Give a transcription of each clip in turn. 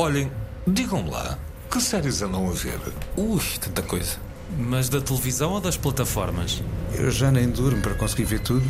Olhem, digam-me lá, que séries andam a ver? Ui, tanta coisa. Mas da televisão ou das plataformas? Eu já nem durmo para conseguir ver tudo.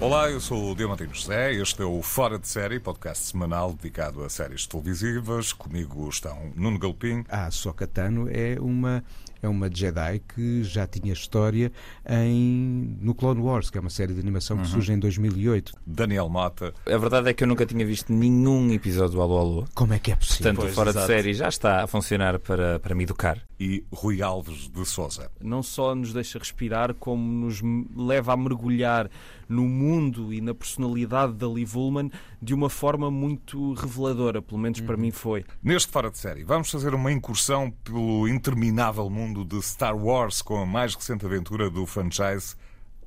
Olá, eu sou o Diamantino José. Este é o Fora de Série, podcast semanal dedicado a séries televisivas. Comigo estão Nuno Galpim. A Sokatano é uma é uma Jedi que já tinha história em, no Clone Wars, que é uma série de animação que uhum. surge em 2008. Daniel Mota. A verdade é que eu nunca tinha visto nenhum episódio do Alô Alô. Como é que é possível? Portanto, pois, fora exato. de série já está a funcionar para, para me educar. E Rui Alves de Souza. Não só nos deixa respirar, como nos leva a mergulhar no mundo e na personalidade da Liv Ullman de uma forma muito reveladora, pelo menos para uhum. mim foi. Neste Fora de Série, vamos fazer uma incursão pelo interminável mundo de Star Wars com a mais recente aventura do franchise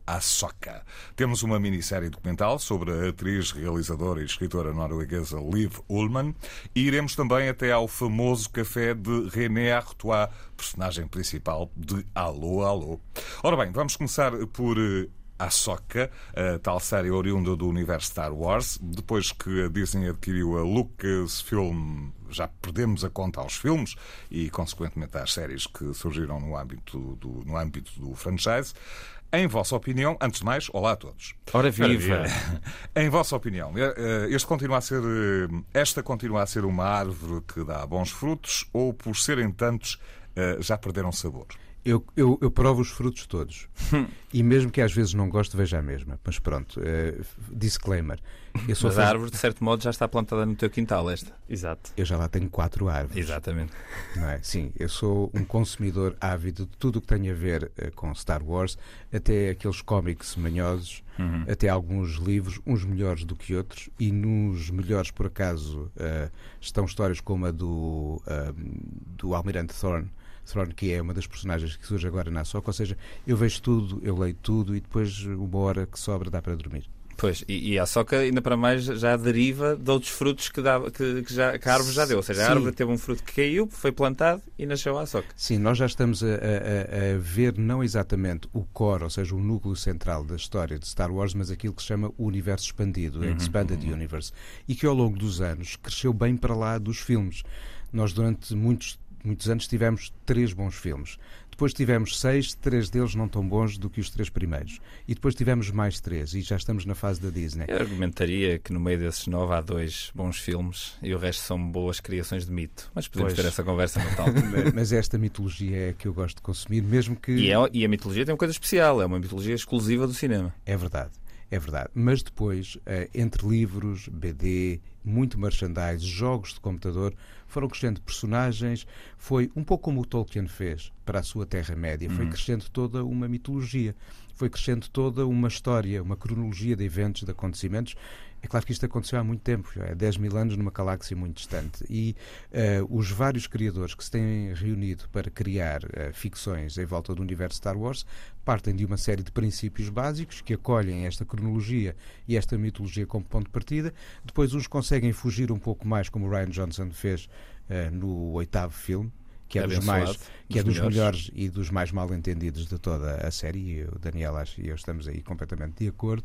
Ahsoka. Temos uma minissérie documental sobre a atriz, realizadora e escritora norueguesa Liv Ullmann e iremos também até ao famoso café de René Artois, personagem principal de Alô Alô. Ora bem, vamos começar por eh, Ahsoka, a tal série oriunda do universo Star Wars. Depois que a Disney adquiriu a Lucasfilm, já perdemos a conta aos filmes e, consequentemente, às séries que surgiram no âmbito do, no âmbito do franchise. Em vossa opinião, antes de mais, olá a todos. Ora viva! em vossa opinião, eh, eh, este continua a ser, eh, esta continua a ser uma árvore que dá bons frutos ou, por serem tantos, já perderam sabor? Eu, eu, eu, provo os frutos todos. e mesmo que às vezes não gosto, veja a mesma. Mas pronto, uh, disclaimer. Mas a árvore, de certo modo, já está plantada no teu quintal, esta. Exato. Eu já lá tenho quatro árvores. Exatamente. Não é? Sim, eu sou um consumidor ávido de tudo o que tem a ver uh, com Star Wars, até aqueles cómics manhosos, uhum. até alguns livros, uns melhores do que outros, e nos melhores, por acaso, uh, estão histórias como a do, do Almirante Thorne Thrawn, que é uma das personagens que surge agora na Soca, ou seja, eu vejo tudo, eu leio tudo e depois uma hora que sobra dá para dormir. Pois, e, e a soca ainda para mais já deriva de outros frutos que, dá, que, que, já, que a árvore já deu. Ou seja, Sim. a árvore teve um fruto que caiu, foi plantado e nasceu a soca. Sim, nós já estamos a, a, a, ver não exatamente o core, ou seja, o núcleo central da história de Star Wars, mas aquilo que se chama o universo expandido, uhum. Expanded uhum. Universe, e que ao longo dos anos cresceu bem para lá dos filmes. Nós durante muitos muitos anos tivemos três bons filmes. Depois tivemos seis, três deles não tão bons do que os três primeiros. E depois tivemos mais três, e já estamos na fase da Disney. Eu argumentaria que no meio desses nove há dois bons filmes e o resto são boas criações de mito. Mas podemos pois. ter essa conversa no tal. Mas esta mitologia é que eu gosto de consumir, mesmo que. E, é, e a mitologia tem uma coisa especial, é uma mitologia exclusiva do cinema. É verdade. É verdade. Mas depois, eh, entre livros, BD, muito merchandise, jogos de computador, foram crescendo personagens. Foi um pouco como o Tolkien fez para a sua Terra-média. Foi uhum. crescendo toda uma mitologia. Foi crescendo toda uma história, uma cronologia de eventos, de acontecimentos é claro que isto aconteceu há muito tempo, é 10 mil anos numa galáxia muito distante. E uh, os vários criadores que se têm reunido para criar uh, ficções em volta do universo Star Wars partem de uma série de princípios básicos que acolhem esta cronologia e esta mitologia como ponto de partida. Depois, uns conseguem fugir um pouco mais, como o Ryan Johnson fez uh, no oitavo filme, que é, dos mais que é dos melhores. melhores. e dos mais mal entendidos de toda a série e o Daniel acho, e eu estamos aí completamente de acordo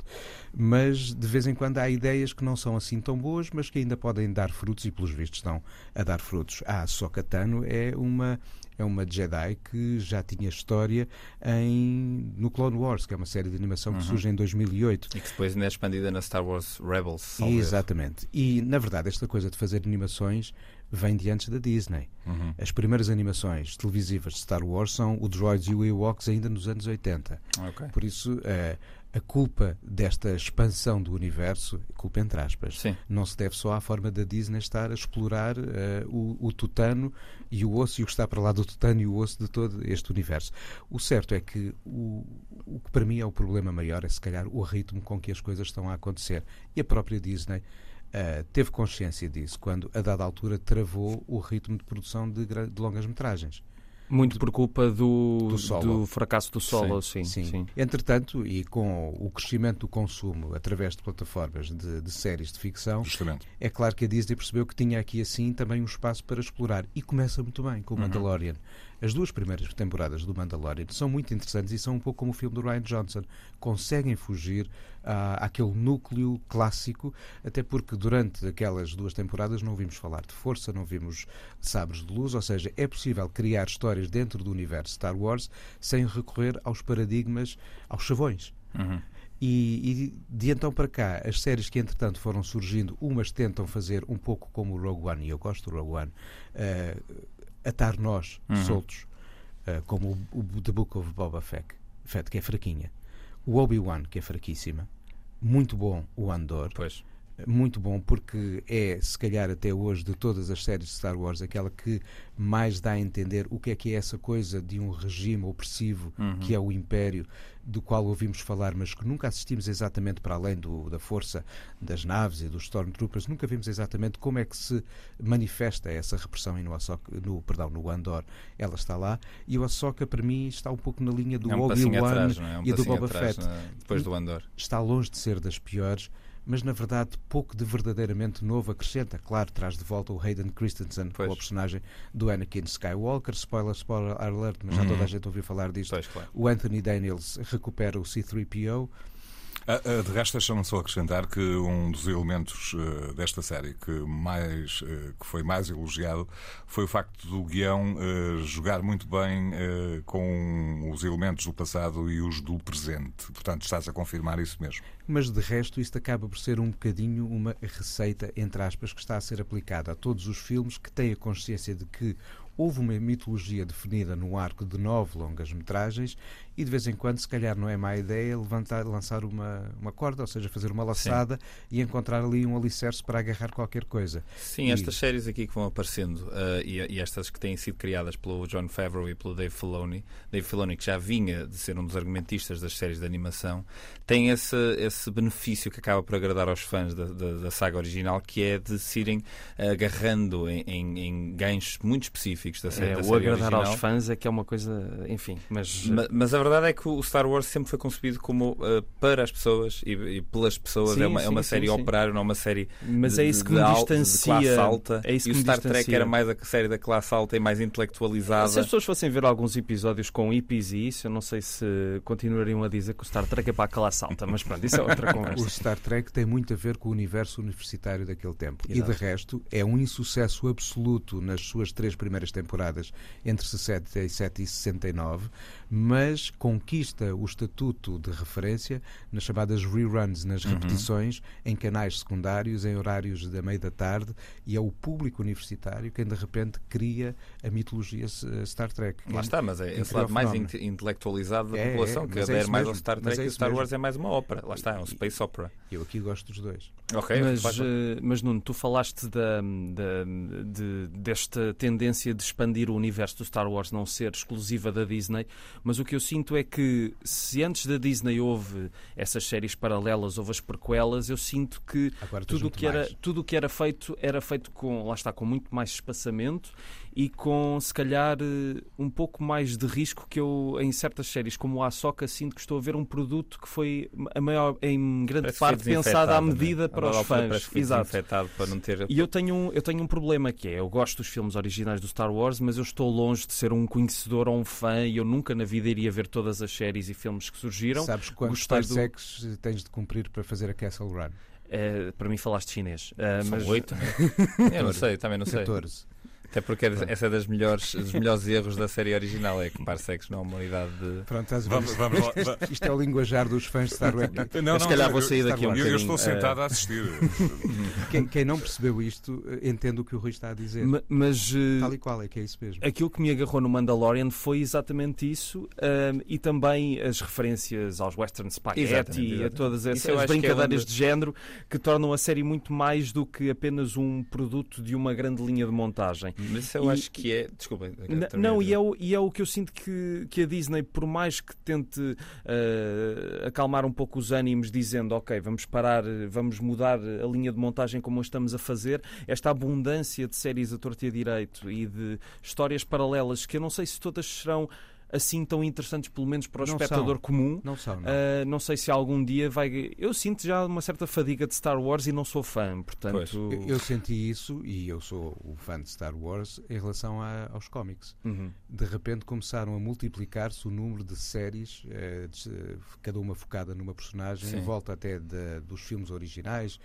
mas de vez em quando há ideias que não são assim tão boas mas que ainda podem dar frutos e pelos vistos estão a dar frutos a ah, Sokatano é uma é uma Jedi que já tinha história em, no Clone Wars, que é uma série de animação que uhum. surge em 2008. E que depois ainda é expandida na Star Wars Rebels. Exatamente. E, na verdade, esta coisa de fazer animações vem de antes da Disney. Uhum. As primeiras animações televisivas de Star Wars são o Droids e o Ewoks ainda nos anos 80. Okay. Por isso, uh, a culpa desta expansão do universo, culpa entre aspas, Sim. não se deve só à forma da Disney estar a explorar uh, o, o, tutano e o osso e o que está para lá do tutano e o osso de todo este universo. O certo é que o, o que para mim é o problema maior é se calhar o ritmo com que as coisas estão a acontecer. E a própria Disney Uh, teve consciência disso quando, a dada altura, travou o ritmo de produção de, de longas-metragens. Muito por culpa do, do, do, fracasso do solo, sim, sim, sim. sim. Entretanto, e com o crescimento do consumo através de plataformas de, de, séries de ficção, Justamente. é claro que a Disney percebeu que tinha aqui assim também um espaço para explorar. E começa muito bem com o uhum. As duas primeiras temporadas do Mandalorian são muito interessantes e são um pouco como o filme do Ryan Johnson. Conseguem fugir à, àquele núcleo clássico, até porque durante aquelas duas temporadas não ouvimos falar de força, não vimos sabres de luz, ou seja, é possível criar histórias dentro do universo Star Wars sem recorrer aos paradigmas, aos chavões. Uhum. E, e, de então para cá, as séries que entretanto foram surgindo, umas tentam fazer um pouco como o Rogue One, e eu gosto do Rogue One, uh, atar nós Uhum. soltos, uh, como o, o The Book of Boba Fett, Fett, que é fraquinha, o Obi-Wan, que é fraquíssima, muito bom o Andor, Pois. Muito bom porque é, se calhar até hoje, de todas as séries de Star Wars, aquela que mais dá a entender o que é que é essa coisa de um regime opressivo Uhum. que é o Império, do qual ouvimos falar, mas que nunca assistimos exatamente para além do, da força das naves e dos Stormtroopers, nunca vimos exatamente como é que se manifesta essa repressão e no, Ahsoka, no, perdão, no Andor ela está lá, e o Ahsoka para mim está um pouco na linha do é um Obi-Wan é? É um e do Boba atrás, Fett. na- depois do Andor. Está longe de ser das piores, mas na verdade pouco de verdadeiramente novo acrescenta. Claro, traz de volta o Hayden Christensen Pois. a personagem do Anakin Skywalker. Spoiler, spoiler alert, mas já Uhum. toda a gente ouviu falar disto. Pois, claro. O Anthony Daniels recupera o C-3PO. Ah, ah, De resto, deixa-me só acrescentar que um dos elementos eh, desta série que, mais, que foi mais elogiado foi o facto do guião jogar muito bem com os elementos do passado e os do presente. Portanto, estás a confirmar isso mesmo. Mas de resto, isto acaba por ser um bocadinho uma receita, entre aspas, que está a ser aplicada a todos os filmes que têm a consciência de que houve uma mitologia definida no arco de nove longas-metragens e de vez em quando, se calhar, não é má ideia levantar, lançar uma, uma corda, ou seja, fazer uma laçada e encontrar ali um alicerce para agarrar qualquer coisa. Sim, E- estas séries aqui que vão aparecendo eh, e, e estas que têm sido criadas pelo John Favreau e pelo Dave Filoni, Dave Filoni que já vinha de ser um dos argumentistas das séries de animação, tem esse, esse benefício que acaba por agradar aos fãs da, da, da saga original, que é de se irem agarrando em, em, em ganchos muito específicos da, sé- É, da o série agradar original. aos fãs é que é uma coisa, enfim, mas Ma- Mas a verdade é que o Star Wars sempre foi concebido como eh, para as pessoas e, e pelas pessoas. Sim, é uma, é sim, uma sim, série sim. operária, não é uma série Mas de, é isso que de me al- de distancia. classe alta. É isso e que o me Star Trek distancia. era mais a série da classe alta e mais intelectualizada. Se as pessoas fossem ver alguns episódios com hippies e isso, eu não sei se continuariam a dizer que o Star Trek é para a classe alta, mas pronto, isso é outra O conversa. Star Trek tem muito a ver com o universo universitário daquele tempo. Exato. E de resto, é um insucesso absoluto nas suas três primeiras temporadas, entre 67 e 69, mas conquista o estatuto de referência nas chamadas reruns, nas repetições, em canais secundários, em horários da meia da tarde, e é o público universitário quem de repente cria a mitologia eh, Star Trek. Lá está, mas é esse lado mais intelectualizado da É, população, é, que mas é adere isso mais ao Star mas Trek é e Star mesmo. Wars é mais uma ópera. Lá está, é um space opera. Eu aqui gosto dos dois. Ok, Mas, faz- eh, mas Nuno, tu falaste da, da- de- desta tendência de expandir o universo do Star Wars não ser exclusiva da Disney, mas o que eu sinto é que se antes da Disney houve essas séries paralelas, houve as prequelas, eu sinto que Agora tudo o que era mais. tudo o que era feito era feito com lá está com muito mais espaçamento e com se calhar eh, um pouco mais de risco que eu em certas séries como a Ahsoka sinto que estou a ver um produto que foi a maior em grande parece parte pensado à né? medida A para os fãs exato para não ter. e eu tenho, um, eu tenho um problema que é, eu gosto dos filmes originais do Star Wars, mas eu estou longe de ser um conhecedor ou um fã e eu nunca na vida iria ver todas as séries e filmes que surgiram. Sabes quantos Gostei do- parsecs tens de cumprir para fazer a Castle Run? Eh, para mim falaste chinês. Eh, São mas, oito. Eu não sei, também não sei. 14. Até porque essa é das melhores, dos melhores erros da série original, é que parsecs não é uma unidade de. Pronto, estás a ver? Vamos, vamos lá. Isto é o linguajar dos fãs de Star Wars. Não, se não, calhar eu- vou sair eu- daqui um eu, eu estou sentado a assistir. Quem, quem não percebeu isto, eh, entende o que o Rui está a dizer. ma- mas, eh, Tal e qual, é que é isso mesmo. Aquilo que me agarrou no Mandalorian foi exatamente isso ahm, e também as referências aos Western Spaghetti Exatamente, e a todas essas é brincadeiras onde- de género que tornam a série muito mais do que apenas um produto de uma grande linha de montagem. Mas isso eu E- acho que é. Desculpa. Não, e é, o, e é o que eu sinto que, que a Disney, por mais que tente eh, acalmar um pouco os ânimos, dizendo ok, vamos parar, vamos mudar a linha de montagem como a estamos a fazer, esta abundância de séries a torto e a direito e de histórias paralelas que eu não sei se todas serão assim tão interessantes, pelo menos para o Não espectador são. comum. Não são, não. Uh, não sei se algum dia vai. Eu sinto já uma certa fadiga de Star Wars e não sou fã, portanto. Pois. Eu, eu senti isso e eu sou o fã de Star Wars em relação a- aos cómics. Uhum. De repente começaram a multiplicar-se o número de séries, eh, de- cada uma focada numa personagem, Sim. em volta até de- dos filmes originais,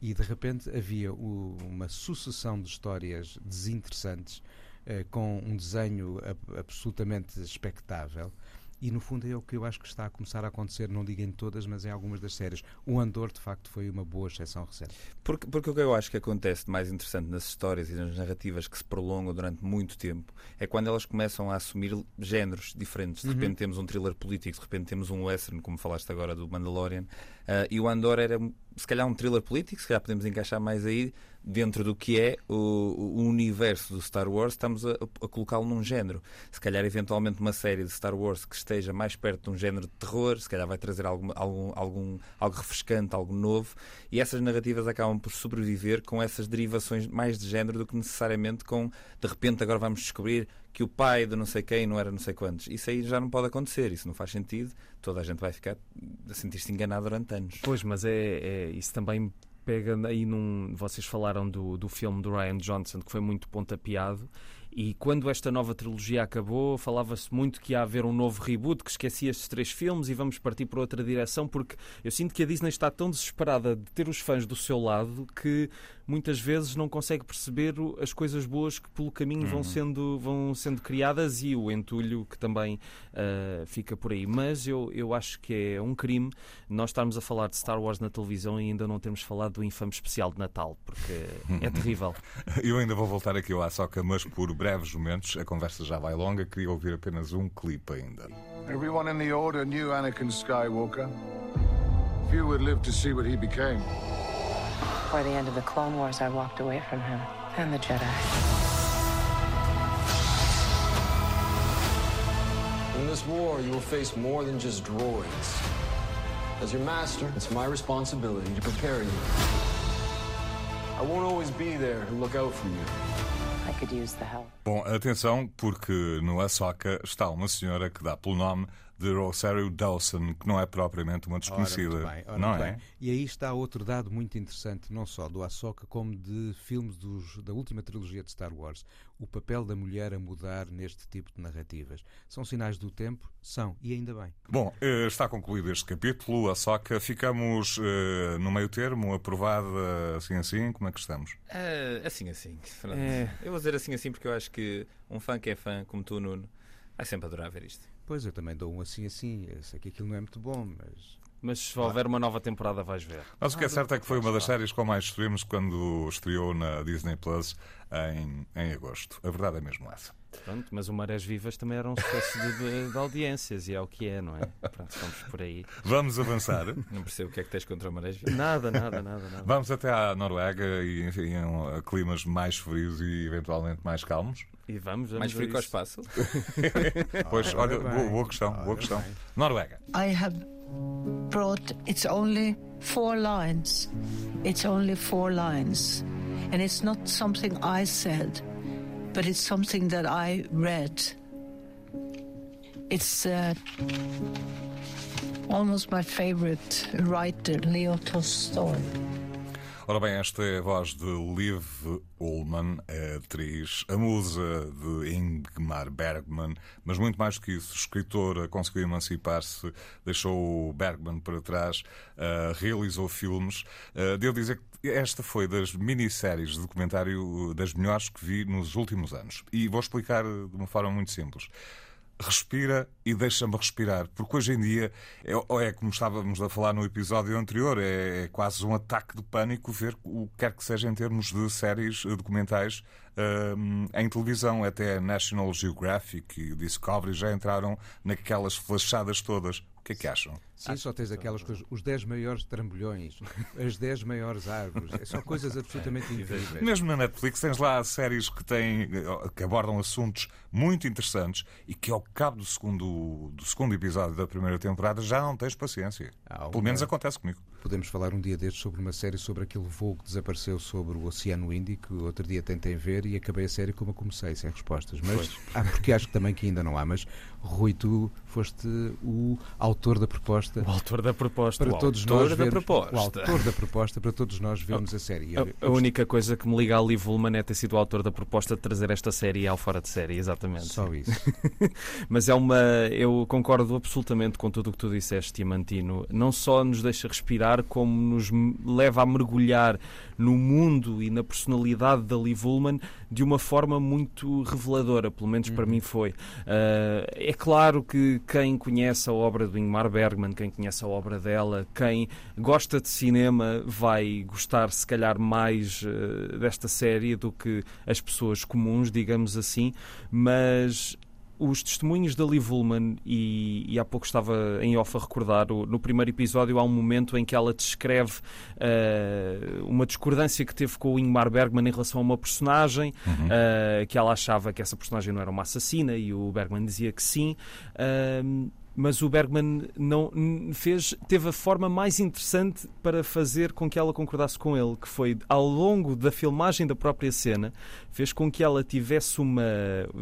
e de repente havia o- uma sucessão de histórias desinteressantes, com um desenho ab- absolutamente expectável. E no fundo é o que eu acho que está a começar a acontecer, não digo em todas, mas em algumas das séries. O Andor, de facto, foi uma boa exceção recente. Porque, porque o que eu acho que acontece de mais interessante nas histórias e nas narrativas que se prolongam durante muito tempo é quando elas começam a assumir géneros diferentes. De repente temos um thriller político, de repente temos um western, como falaste agora do Mandalorian, ah, e o Andor era se calhar um thriller político, se calhar podemos encaixar mais aí dentro do que é o, o universo do Star Wars, estamos a, a colocá-lo num género. Se calhar, eventualmente, uma série de Star Wars que esteja mais perto de um género de terror, se calhar vai trazer algum, algum, algum, algo refrescante, algo novo, e essas narrativas acabam por sobreviver com essas derivações mais de género do que necessariamente com, de repente, agora vamos descobrir que o pai de não sei quem não era não sei quantos. Isso aí já não pode acontecer, isso não faz sentido, toda a gente vai ficar a sentir-se enganado durante anos. Pois, mas é, é- isso também pega aí num. Vocês falaram do, do filme do Ryan Johnson, que foi muito pontapeado. E quando esta nova trilogia acabou, falava-se muito que ia haver um novo reboot, que esquecia estes três filmes e vamos partir para outra direção, porque eu sinto que a Disney está tão desesperada de ter os fãs do seu lado que muitas vezes não consegue perceber as coisas boas que pelo caminho vão, sendo, vão sendo criadas e o entulho que também ah, fica por aí. Mas eu, eu acho que é um crime nós estarmos a falar de Star Wars na televisão e ainda não termos falado do infame especial de Natal, porque é terrível. Eu ainda vou voltar aqui ao Açoca, mas por breves momentos. A conversa já vai longa. Queria ouvir apenas um clipe ainda. Everyone in the Order knew Anakin Skywalker. Few would live to see what he became. Before the end of the Clone Wars, I walked away from him and the Jedi. In this war, you will face more than just droids. As your master, it's my responsibility to prepare you. I won't always be there to look out for you. Bom, atenção, porque no Açoca está uma senhora que dá pelo nome de Rosario Dawson, que não é propriamente uma Ora, desconhecida. muito bem, ora, não muito é? bem. E aí está outro dado muito interessante, não só do Ahsoka, como de filmes dos- da última trilogia de Star Wars. O papel da mulher a mudar neste tipo de narrativas. São sinais do tempo? São, e ainda bem. Bom, eh, está concluído este capítulo. Açoca, ficamos eh, no meio termo, aprovada assim assim. Como é que estamos? É, assim, assim. É. Eu vou dizer assim, assim, porque eu acho que um fã que é fã, como tu, Nuno, vai sempre adorar ver isto. Pois eu também dou um assim assim. Eu sei que aquilo não é muito bom, mas. Mas se houver uma nova temporada, vais ver. Mas o que é certo é que foi uma das séries com mais estreamos quando estreou na Disney Plus em, em agosto. A verdade é mesmo essa. Pronto, mas o Marés Vivas também era um sucesso de, de- de audiências e é o que é, não é? Pronto, vamos por aí. Vamos avançar. Não percebo o que é que tens contra o Marés. Nada, nada, nada, nada. Vamos até à Noruega e, enfim, a climas mais frios e eventualmente mais calmos. E vamos, vamos Mais frio que ao espaço. Pois, Ora olha, boa, boa questão, boa questão. bem. Noruega. I have brought it's only four lines. It's only four lines. And it's not something I said, but it's something that I read. It's uh, almost my favorite writer, Leo Tolstoy. Ora bem, esta é a voz de Liv Ullmann, a atriz, a musa de Ingmar Bergman, mas muito mais do que isso, escritora, conseguiu emancipar-se, deixou o Bergman para trás, ah, realizou filmes. Uh, devo dizer que esta foi das minisséries de documentário das melhores que vi nos últimos anos. E vou explicar de uma forma muito simples respira e deixa-me respirar, porque hoje em dia é, é como estávamos a falar no episódio anterior, é, é quase um ataque de pânico ver o que quer que seja em termos de séries eh, documentais hum, em televisão. Até National Geographic e Discovery já entraram naquelas flashadas todas. O que é que acham? Sim, só tens aquelas coisas, os 10 maiores trambolhões, as 10 maiores árvores, é só coisas absolutamente incríveis. Mesmo na Netflix tens lá séries que, têm, que abordam assuntos muito interessantes e que ao cabo do segundo, do segundo episódio da primeira temporada já não tens paciência. Pelo menos acontece comigo. Podemos falar um dia destes sobre uma série sobre aquele voo que desapareceu sobre o Oceano Índico. Outro dia tentei ver e acabei a série como a comecei, sem respostas. Mas porque acho que também que ainda não há. Mas Rui, tu foste o autor da proposta. O autor da proposta. Para o todos autor nós da vermos, proposta. O autor da proposta para todos nós vermos a série. A, a única coisa que me liga a Lee Woolman é ter sido o autor da proposta de trazer esta série ao fora de série, exatamente. Só isso. Mas é uma. Eu concordo absolutamente com tudo o que tu disseste, Diamantino. Não só nos deixa respirar, como nos leva a mergulhar no mundo e na personalidade da Lee Woolman de uma forma muito reveladora, pelo menos uhum. para mim foi. Uh, é claro que quem conhece a obra do Ingmar Bergman, quem conhece a obra dela, quem gosta de cinema vai gostar se calhar mais uh, desta série do que as pessoas comuns, digamos assim, mas os testemunhos da Liv Ullmann, e, e, há pouco estava em off a recordar, o, no primeiro episódio há um momento em que ela descreve uh, uma discordância que teve com o Ingmar Bergman em relação a uma personagem, uhum. uh, que ela achava que essa personagem não era uma assassina e o Bergman dizia que sim. Uh, mas o Bergman não fez teve a forma mais interessante para fazer com que ela concordasse com ele, que foi ao longo da filmagem da própria cena, fez com que ela tivesse uma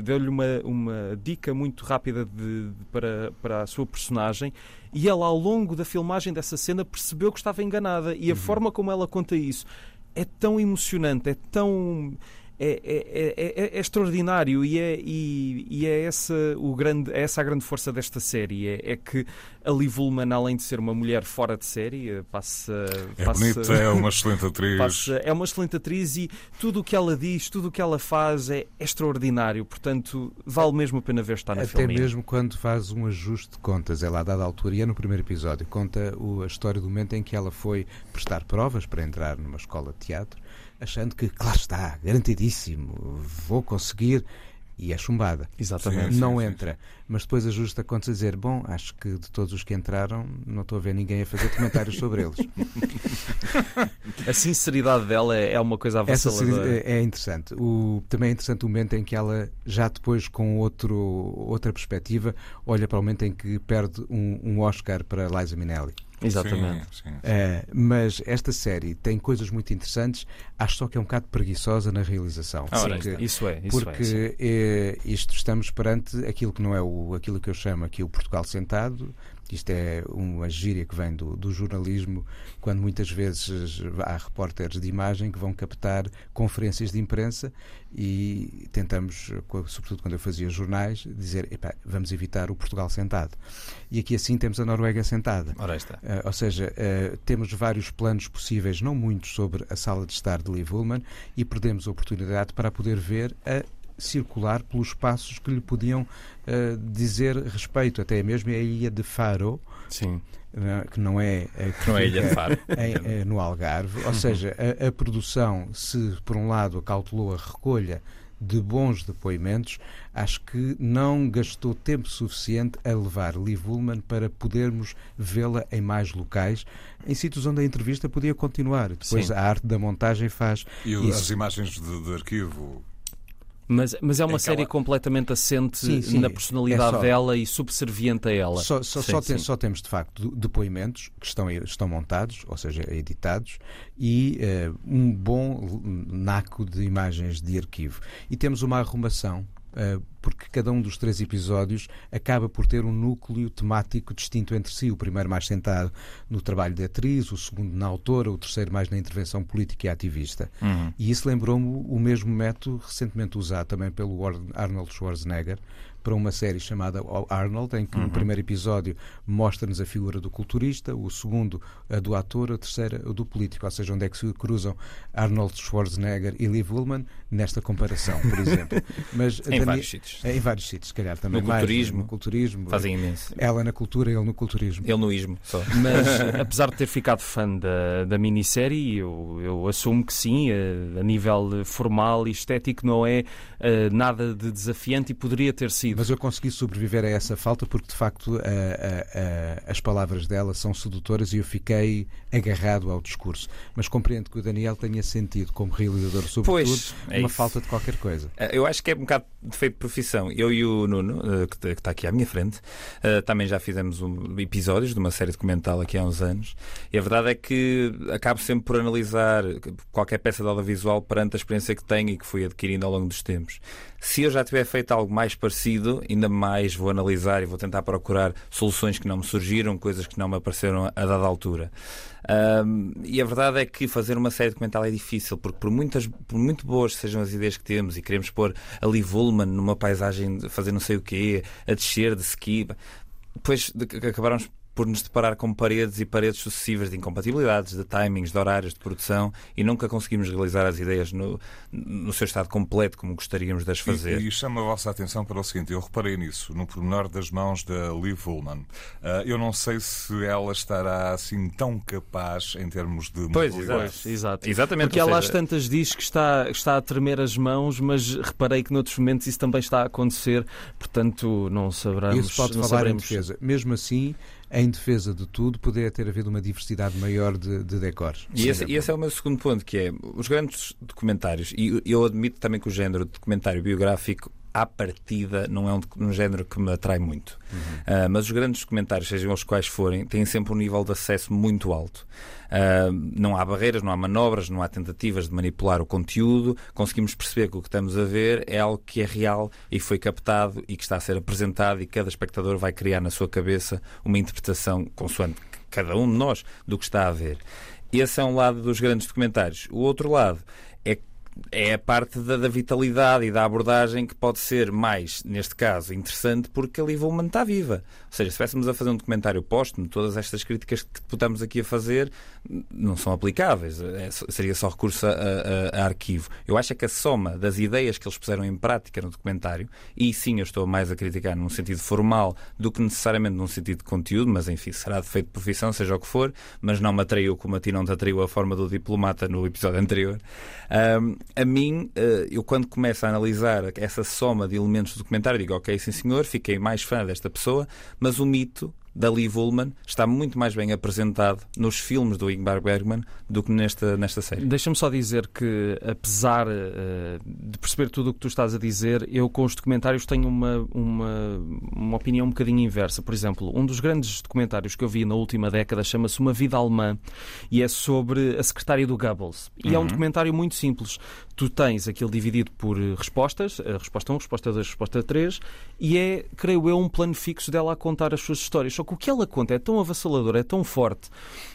deu-lhe uma, uma dica muito rápida de, de, para, para a sua personagem e ela ao longo da filmagem dessa cena percebeu que estava enganada e a uhum. forma como ela conta isso é tão emocionante, é tão é, é, é, é, extraordinário e é, e, e é, essa, o grande, é essa a grande força desta série. É, que a Liv Ullmann, além de ser uma mulher fora de série, passa. É passa, bonita, é uma excelente atriz. Passa, é uma excelente atriz e tudo o que ela diz, tudo o que ela faz é extraordinário. Portanto, vale mesmo a pena ver estar na Até mesmo quando faz um ajuste de contas. Ela, a dada altura, e é no primeiro episódio, conta a história do momento em que ela foi prestar provas para entrar numa escola de teatro achando que, claro está, garantidíssimo, vou conseguir. E é chumbada. Exatamente. Não sim, entra. Sim. Mas depois ajusta conta a dizer: Bom, acho que de todos os que entraram, não estou a ver ninguém a fazer comentários sobre eles. a sinceridade dela é uma coisa avassaladora. É interessante. O, também é interessante o momento em que ela, já depois com outro, outra perspectiva, olha para o momento em que perde um, um Oscar para Liza Minnelli. Exatamente. Sim, sim, sim. Uh, mas esta série tem coisas muito interessantes, acho só que é um bocado preguiçosa na realização. Ah, porque, isso é. Isso porque é, isto estamos perante aquilo que não é o, aquilo que eu chamo aqui o Portugal sentado, isto é uma gíria que vem do, do, jornalismo, quando muitas vezes há repórteres de imagem que vão captar conferências de imprensa e tentamos, sobretudo quando eu fazia jornais, dizer vamos evitar o Portugal sentado. E aqui assim temos a Noruega sentada. Ora está. Uh, ou seja, uh, temos vários planos possíveis, não muitos, sobre a sala de estar de Liv Ullmann e perdemos a oportunidade para poder ver a circular pelos espaços que lhe podiam uh, dizer respeito, até mesmo a ilha de Faro. Sim. Eh, que não é, eh, que não é ilha de Faro. Em, no Algarve, ou uhum. seja, a, a, produção, se por um lado acautelou a recolha de bons depoimentos, acho que não gastou tempo suficiente a levar Liv Ullman para podermos vê-la em mais locais, em sítios onde a entrevista podia continuar. Depois Sim. a arte da montagem faz. E isso. as imagens de, de arquivo mas, mas é uma série completamente assente sim, sim, na personalidade é dela e subserviente a ela. Só, só, sim, só, tem, só, temos, de facto, depoimentos que estão, estão montados, ou seja, editados, e uh, um bom naco de imagens de arquivo. E temos uma arrumação eh, porque cada um dos três episódios acaba por ter um núcleo temático distinto entre si. O primeiro mais sentado no trabalho de atriz, o segundo na autora, o terceiro mais na intervenção política e ativista. Uhum. E isso lembrou-me o mesmo método recentemente usado também pelo Arnold Schwarzenegger para uma série chamada Arnold, em que uhum. no primeiro episódio mostra-nos a figura do culturista, o segundo a do ator, a terceira a do político, ou seja, onde é que se cruzam Arnold Schwarzenegger e Liv Ullmann nesta comparação, por exemplo. Mas, em vários sítios. Sítios. Em vários sítios, se calhar também. No mais, culturismo. No culturismo. Fazem imenso. Ela na cultura, ele no culturismo. Ele no ismo, só. Mas apesar de ter ficado fã da, da minissérie, eu, eu assumo que sim, a, a nível formal e estético não é eh, nada de desafiante e poderia ter sido. Mas eu consegui sobreviver a essa falta porque, de facto, a- a- a- as palavras dela são sedutoras e eu fiquei agarrado ao discurso. Mas compreendo que o Daniel tenha sentido, como realizador, sobretudo, Pois, é uma isso. falta de qualquer coisa. Eh, Eu acho que é um bocado de feito de profissão. Eu e o Nuno, eh, que está aqui à minha frente, eh, também já fizemos episódios de uma série documental aqui há uns anos. E a verdade é que acabo sempre por analisar qualquer peça de audiovisual perante a experiência que tenho e que fui adquirindo ao longo dos tempos. Se eu já tiver feito algo mais parecido, ainda mais vou analisar e vou tentar procurar soluções que não me surgiram, coisas que não me apareceram a dada altura. Ahm, e a verdade é que fazer uma série documental é difícil, porque por, muitas, por muito boas sejam as ideias que temos e queremos pôr ali Woolman numa paisagem, fazer não sei o quê, a descer de ski, depois de, acabaram por nos deparar com paredes e paredes sucessivas de incompatibilidades, de timings, de horários de produção e nunca conseguimos realizar as ideias no, no seu estado completo como gostaríamos de as fazer. E, e chama a vossa atenção para o seguinte: eu reparei nisso, no pormenor das mãos da Liv Ullman. Ah, eu não sei se ela estará assim tão capaz em termos de Pois, exato. Exato. Exatamente. Porque ela às seja, tantas diz que está, está a tremer as mãos, mas reparei que noutros momentos isso também está a acontecer, portanto não saberemos. Isso pode não falar em saberemos. defesa. Mesmo assim, em defesa de tudo, poderia ter havido uma diversidade maior de, de decores. E esse, e esse é o meu segundo ponto, que é os grandes documentários, e eu admito também que o género de documentário biográfico à partida não é um, um género que me atrai muito. Ah, mas os grandes documentários, sejam os quais forem, têm sempre um nível de acesso muito alto. Ah, não há barreiras, não há manobras, não há tentativas de manipular o conteúdo. Conseguimos perceber que o que estamos a ver é algo que é real e foi captado e que está a ser apresentado e cada espectador vai criar na sua cabeça uma interpretação consoante cada um de nós do que está a ver. Esse é um lado dos grandes documentários. O outro lado é a parte da, da vitalidade e da abordagem que pode ser mais, neste caso, interessante porque a Liv Ullmann está viva. Seja, se estivéssemos a fazer um documentário póstumo, todas estas críticas que estamos aqui a fazer não são aplicáveis. É seria só recurso a, a- a arquivo. Eu acho é que a soma das ideias que eles puseram em prática no documentário, e sim, eu estou mais a criticar num sentido formal do que necessariamente num sentido de conteúdo, mas enfim, será defeito de profissão, seja o que for, mas não me atraiu como a ti não te atraiu a forma do diplomata no episódio anterior. Ahm, a mim, eh, eu quando começo a analisar essa soma de elementos do documentário, digo, ok, sim senhor, fiquei mais fã desta pessoa, mas o mito da Liv Ullmann está muito mais bem apresentado nos filmes do Ingmar Bergman do que nesta, nesta série. Deixa-me só dizer que, apesar eh, de perceber tudo o que tu estás a dizer, eu com os documentários tenho uma, uma, uma opinião um bocadinho inversa. Por exemplo, um dos grandes documentários que eu vi na última década chama-se Uma Vida Alemã e é sobre a secretária do Goebbels. E é um documentário muito simples. Tu tens aquilo dividido por eh, respostas, a resposta 1, resposta 2, resposta 3, e é, creio eu, um plano fixo dela a contar as suas histórias. Só que o que ela conta é tão avassalador, é tão forte,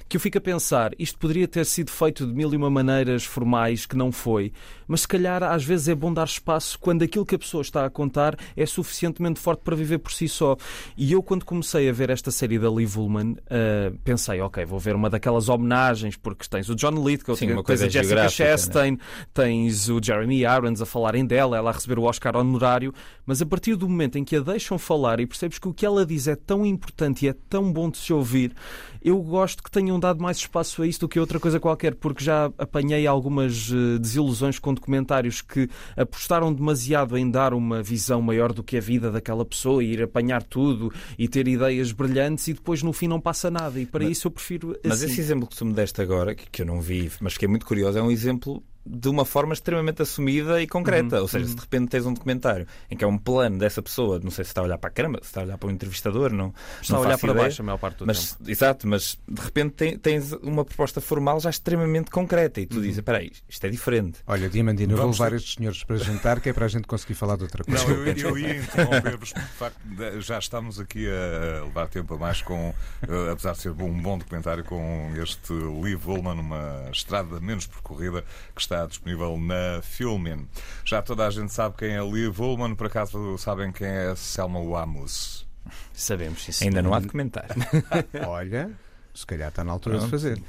que eu fico a pensar, isto poderia ter sido feito de mil e uma maneiras formais que não foi, mas se calhar às vezes é bom dar espaço quando aquilo que a pessoa está a contar é suficientemente forte para viver por si só. E eu, quando comecei a ver esta série da Liv Ullmann, ah, pensei, ok, vou ver uma daquelas homenagens, porque tens o John Lithgow, Sim, tens uma a Jessica né? Chastain, tens o Jeremy Irons a falarem dela, ela a receber o Oscar honorário, mas a partir do momento em que a deixam falar e percebes que o que ela diz é tão importante e é tão bom de se ouvir, eu gosto que tenham dado mais espaço a isso do que outra coisa qualquer, porque já apanhei algumas eh, desilusões com documentários que apostaram demasiado em dar uma visão maior do que a vida daquela pessoa e ir apanhar tudo e ter ideias brilhantes e depois no fim não passa nada. E para isso eu prefiro. Mas assim. esse exemplo que tu me deste agora, que, que eu não vi, mas fiquei muito curioso, é um exemplo de uma forma extremamente assumida e concreta. Ou seja, se de repente tens um documentário em que é um plano dessa pessoa, não sei se está a olhar para a câmara, se está a olhar para o entrevistador, não, Está não a olhar para ideia. baixo a maior parte do Mas, tempo. exato, mas de repente tens uma proposta formal já extremamente concreta e tu dizes: espera aí, isto é diferente. Olha, Diamandino, eu vou levar estes senhores para jantar, que é para a gente conseguir falar de outra coisa. Não, eu, eu ia interromper-vos, porque de facto já estamos aqui a levar tempo a mais com, eh, apesar de ser um bom documentário, com este Liv Ullmann, uma estrada menos percorrida, que está disponível na Filmin. Já toda a gente sabe quem é Liv Ullmann, por acaso sabem quem é Selma Wamus? Sabemos, sim, Ainda não há documentário. Olha, se calhar está na altura de Pronto. fazer.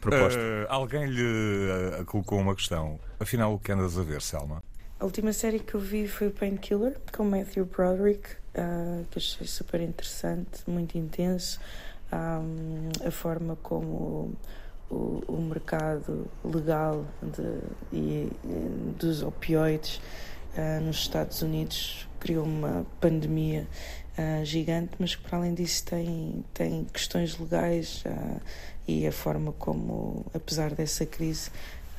Proposta. Eh, alguém lhe eh, colocou uma questão. Afinal, o que andas a ver, Selma? A última série que eu vi foi o Painkiller, com Matthew Broderick, uh, que achei super interessante, muito intenso. Um, a forma como o, o mercado legal de, e, dos opioides uh, nos Estados Unidos criou uma pandemia uh, gigante, mas que para além disso tem, tem questões legais uh, e a forma como, apesar dessa crise,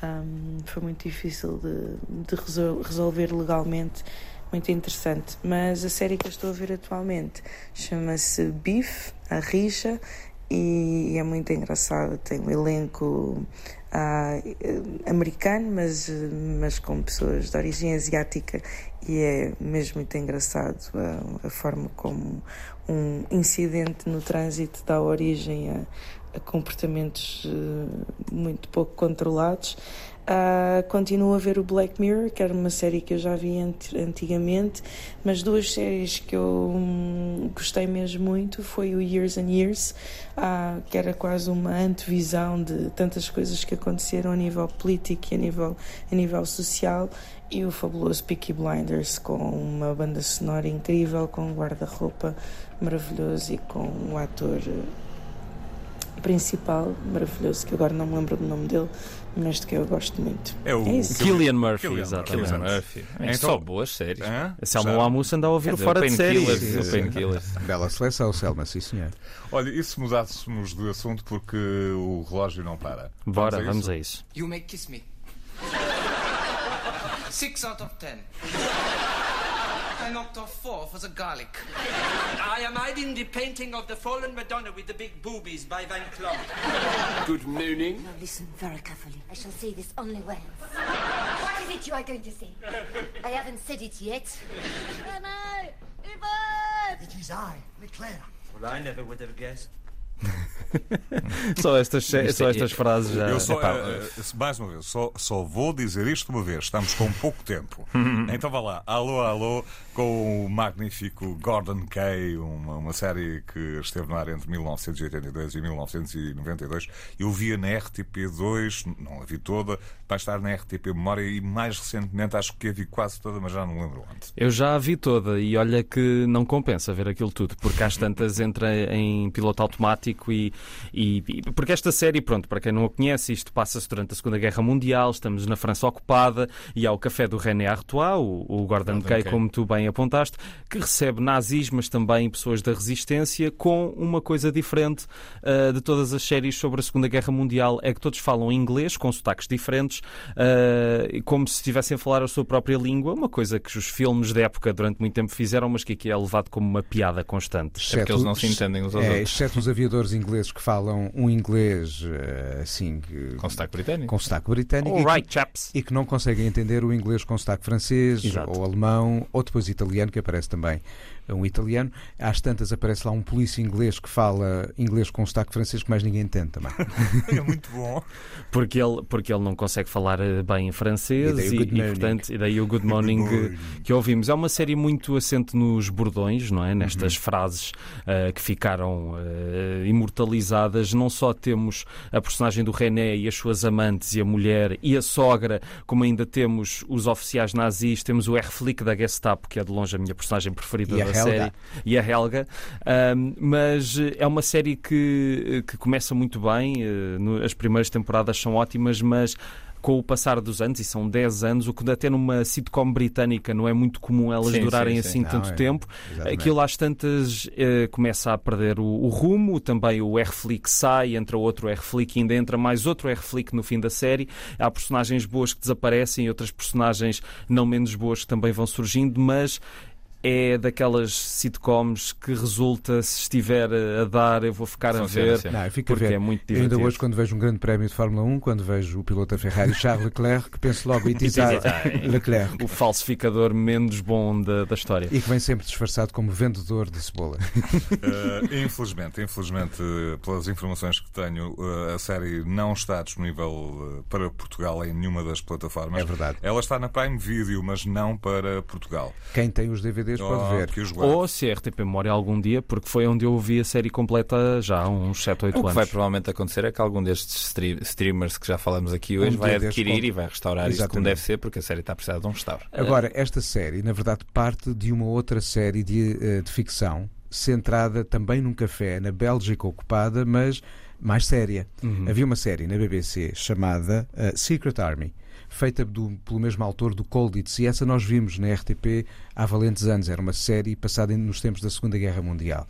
um, foi muito difícil de, de resolver legalmente muito interessante. Mas a série que eu estou a ver atualmente chama-se Beef, a rixa, e é muito engraçado. Tem um elenco uh, americano, mas, mas com pessoas de origem asiática, e é mesmo muito engraçado a, a forma como um incidente no trânsito dá origem a, a comportamentos uh, muito pouco controlados. Uh, continuo a ver o Black Mirror, que era uma série que eu já vi antigamente, mas duas séries que eu hum, gostei mesmo muito foi o Years and Years, uh, que era quase uma antevisão de tantas coisas que aconteceram a nível político e a nível, a nível social, e o fabuloso Peaky Blinders, com uma banda sonora incrível, com um guarda-roupa maravilhoso e com um ator principal maravilhoso, que agora não me lembro do nome dele, mas de que eu gosto muito. É o é Killian Murphy, Killian exatamente. Killian Murphy. É então, só boas séries. Ah, Selma Lamus anda a ouvir o fora de séries. Bela seleção, Selma, sim senhor. Olha, e se mudássemos de assunto porque o relógio não para? Bora, vamos a isso. You may kiss me. Six out of ten. I knocked off four for the garlic. I am hiding the painting of the fallen Madonna with the big boobies by Van Clon. Good morning. Now listen very carefully. I shall say this only once. what is it you are going to say? I haven't said it yet. Am I? Yvonne! It is I, Leclerc. Well, I never would have guessed. só estas, só é- estas frases já. Eu só, uh, mais uma vez, só, só vou dizer isto uma vez. Estamos com pouco tempo. então vá lá. Alô, alô, com o magnífico Gordon Kay, uma, uma série que esteve no ar entre 1982 e 1992. Eu via na RTP2, não a vi toda, vai estar na RTP Memória e mais recentemente acho que a vi quase toda, mas já não lembro onde. Eu já a vi toda e olha que não compensa ver aquilo tudo, porque às tantas entra em piloto automático e, e, e porque esta série, pronto, para quem não a conhece, isto passa-se durante a Segunda Guerra Mundial, estamos na França ocupada e há o café do René Artois, o, o Gordon, Kay, Kay, como tu bem apontaste, que recebe nazis, mas também pessoas da resistência, com uma coisa diferente uh, de todas as séries sobre a Segunda Guerra Mundial, é que todos falam inglês, com sotaques diferentes, uh, como se estivessem a falar a sua própria língua, uma coisa que os filmes da época durante muito tempo fizeram, mas que aqui é levado como uma piada constante. Exceto, é porque eles não se entendem uns aos é, outros. Exceto os aviadores ingleses que falam um inglês uh, assim... Com sotaque britânico. Com sotaque britânico. All e, right, que, chaps. e que não conseguem entender o inglês com sotaque francês Exato. ou alemão, ou depois italiano, que aparece também um italiano. Às tantas aparece lá um polícia inglês que fala inglês com sotaque francês que mais ninguém entende também. é muito bom. Porque ele, porque ele não consegue falar eh, bem francês e, daí e, e portanto, e daí o Good Morning, good morning, que ouvimos. É uma série muito assente nos bordões, não é? Nestas uhum. frases uh, que ficaram uh, imortalizadas. Não só temos a personagem do René e as suas amantes e a mulher e a sogra, como ainda temos os oficiais nazis, temos o R-Flick da Gestapo, que é de longe a minha personagem preferida da série e a Helga. Um, mas eh, é uma série que, que começa muito bem, uh, as primeiras temporadas são ótimas, mas com o passar dos anos, e são 10 anos, o que até numa sitcom britânica não é muito comum elas sim, durarem sim, sim. assim não, tanto é. tempo. Exatamente. Aquilo às tantas eh, começa a perder o, o, rumo, também o R-Flick sai, entra outro R-Flick, ainda entra mais outro R-Flick no fim da série. Há personagens boas que desaparecem e outras personagens não menos boas que também vão surgindo, mas é daquelas sitcoms que resulta, se estiver a dar, eu vou ficar a ver, não, porque a ver. é muito divertido. Ainda hoje, quando vejo um grande prémio de Fórmula 1, quando vejo o piloto da Ferrari, Charles Leclerc, que penso logo, is Leclerc. O falsificador menos bom da, da história. E que vem sempre disfarçado como vendedor de cebola. Uh, infelizmente, infelizmente, pelas informações que tenho, uh, a série não está disponível uh, para Portugal em nenhuma das plataformas. É verdade. Ela está na Prime Video, mas não para Portugal. Quem tem os DVDs DVDs, Oh, pode ver. que. Ou se a RTP Memória algum dia, porque foi onde eu vi a série completa já há uns 7, 8 O que anos. vai provavelmente acontecer é que algum destes stre- streamers que já falamos aqui hoje Um vai adquirir e vai restaurar isto como Exatamente. deve ser, porque a série está a precisar de um restauro. Agora, esta série, na verdade, parte de uma outra série de, eh, de ficção, centrada também num café na Bélgica ocupada, mas mais séria. Uhum. Havia uma série na BBC chamada eh, Secret Army, feita do- pelo mesmo autor do Colditz, e essa nós vimos na RTP há valentes anos. Era uma série passada nos tempos da Segunda Guerra Mundial.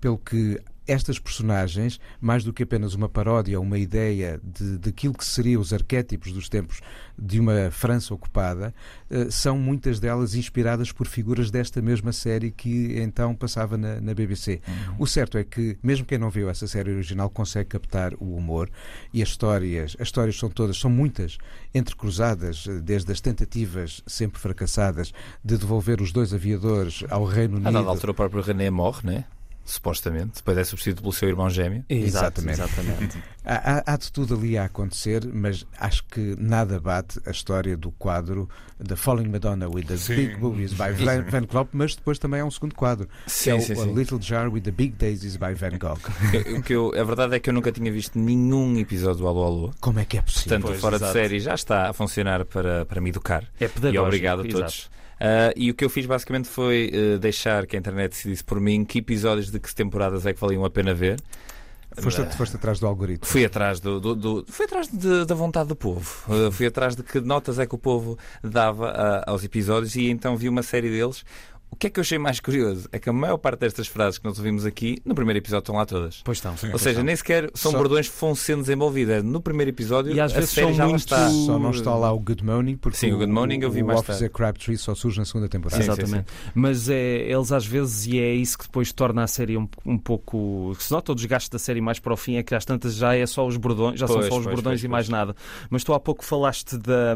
Pelo que estas personagens, mais do que apenas uma paródia, uma ideia de, daquilo que seriam os arquétipos dos tempos de uma França ocupada, eh, são muitas delas inspiradas por figuras desta mesma série que então passava na, na BBC. O certo é que, mesmo quem não viu essa série original, consegue captar o humor e as histórias, as histórias são todas, são muitas, entrecruzadas, eh, desde as tentativas sempre fracassadas de devolver os dois aviadores ao Reino A Unido. dada altura o próprio René morre, né? Supostamente, depois é substituído pelo seu irmão gêmeo. Exatamente. há, há- há de tudo ali a acontecer, mas acho que nada bate a história do quadro The Falling Madonna with the Sim. Big Boobies by Van, Van Gogh, mas depois também há um segundo quadro, Sim, que é o sim, A sim. Little Jar with the Big Daisies by Van Gogh. O que eu- a verdade é que eu nunca tinha visto nenhum episódio do Alô Alô. Como é que é possível? Portanto, o Pois, fora exato. de série já está a funcionar para, para me educar. É pedagógico, E obrigado a exato. Ah, e o que eu fiz basicamente foi eh, deixar que a internet decidisse por mim que episódios de que temporadas é que valiam a pena ver. Foste, foste atrás do algoritmo. Fui atrás do, do- do- fui atrás de- da vontade do povo. Uh, fui atrás de que notas é que o povo dava a- aos episódios e então vi uma série deles. O que é que eu achei mais curioso é que a maior parte destas frases que nós ouvimos aqui, no primeiro episódio estão lá todas. Pois estão. Ou seja, nem sequer são Só- bordões que vão sendo desenvolvidos. É No primeiro episódio, E às a vezes série são já lá muito- está. Só não está lá o Good Morning, porque Sim, o Good Morning eu vi o mais Officer Crabtree só surge na segunda temporada. Sim, sim, Exatamente. Mas é, eles às vezes, e é isso que depois torna a série um, um pouco. Se nota o desgaste da série mais para o fim, é que às tantas já é só os bordões, já Pois, são só os pois, bordões pois, e mais nada. Mas tu há pouco falaste da,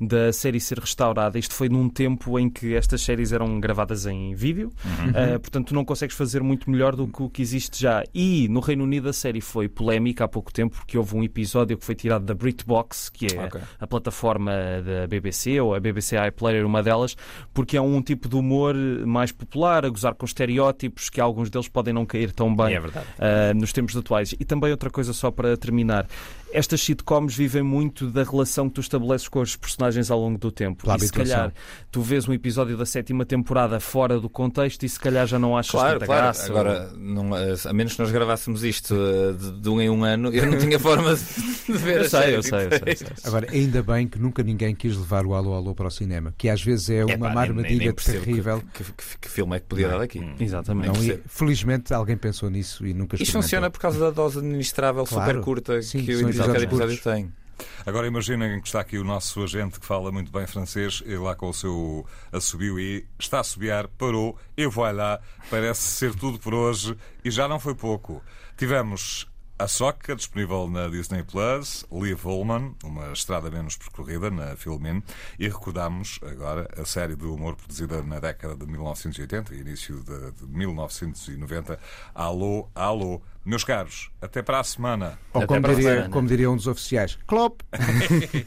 da série ser restaurada. Isto foi num tempo em que estas séries eram gravadas em vídeo, Uhum. Ah, portanto não consegues fazer muito melhor do que o que existe já. E no Reino Unido a série foi polémica há pouco tempo, porque houve um episódio que foi tirado da BritBox, que é Ok. a plataforma da BBC ou a BBC iPlayer, uma delas, porque é um tipo de humor mais popular, a gozar com estereótipos que alguns deles podem não cair tão bem é verdade. ah, nos tempos atuais. E também outra coisa só para terminar. Estas sitcoms vivem muito da relação que tu estabeleces com os personagens ao longo do tempo. Pela e se calhar tu vês um episódio da sétima temporada fora do contexto e se calhar já não achas Claro, tanta claro. graça. Agora, não, eh, a menos que nós gravássemos isto eh, de, de um em um ano, eu não tinha forma de, ver Eu sei, eu sei, eu sei, eu sei. Agora, ainda bem que nunca ninguém quis levar o Alô Alô para o cinema, que às vezes é uma Epá, armadilha terrível. Que, que- que- que filme é que podia dar daqui? Exatamente. Não, e, felizmente alguém pensou nisso e nunca Isto funciona por causa da dose administrável Claro. super curta Sim, que o são episódio- cada episódios episódio tem. Agora imaginem que está aqui o nosso agente que fala muito bem francês, e lá com o seu assobio e está a assobiar, parou, eu vou lá, parece ser tudo por hoje e já não foi pouco. Tivemos a Soca, disponível na Disney Plus, Liv Ullman, uma estrada menos percorrida na Filmin, e recordámos agora a série de humor produzida na década de 1980 e início de, de 1990, Alô, Alô. Meus caros, até para a semana. Ou Até como para a diria, semana. como diria um dos oficiais, Klopp!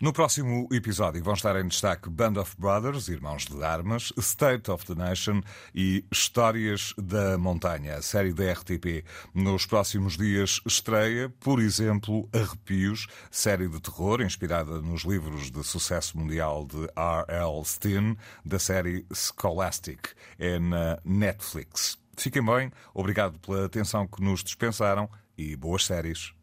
No próximo episódio vão estar em destaque Band of Brothers, Irmãos de Armas, State of the Nation e Histórias da Montanha, a série da RTP. Nos próximos dias estreia, por exemplo, Arrepios, série de terror inspirada nos livros de sucesso mundial de R.L. Stein, da série Scholastic. É na Netflix. Fiquem bem, obrigado pela atenção que nos dispensaram e boas séries.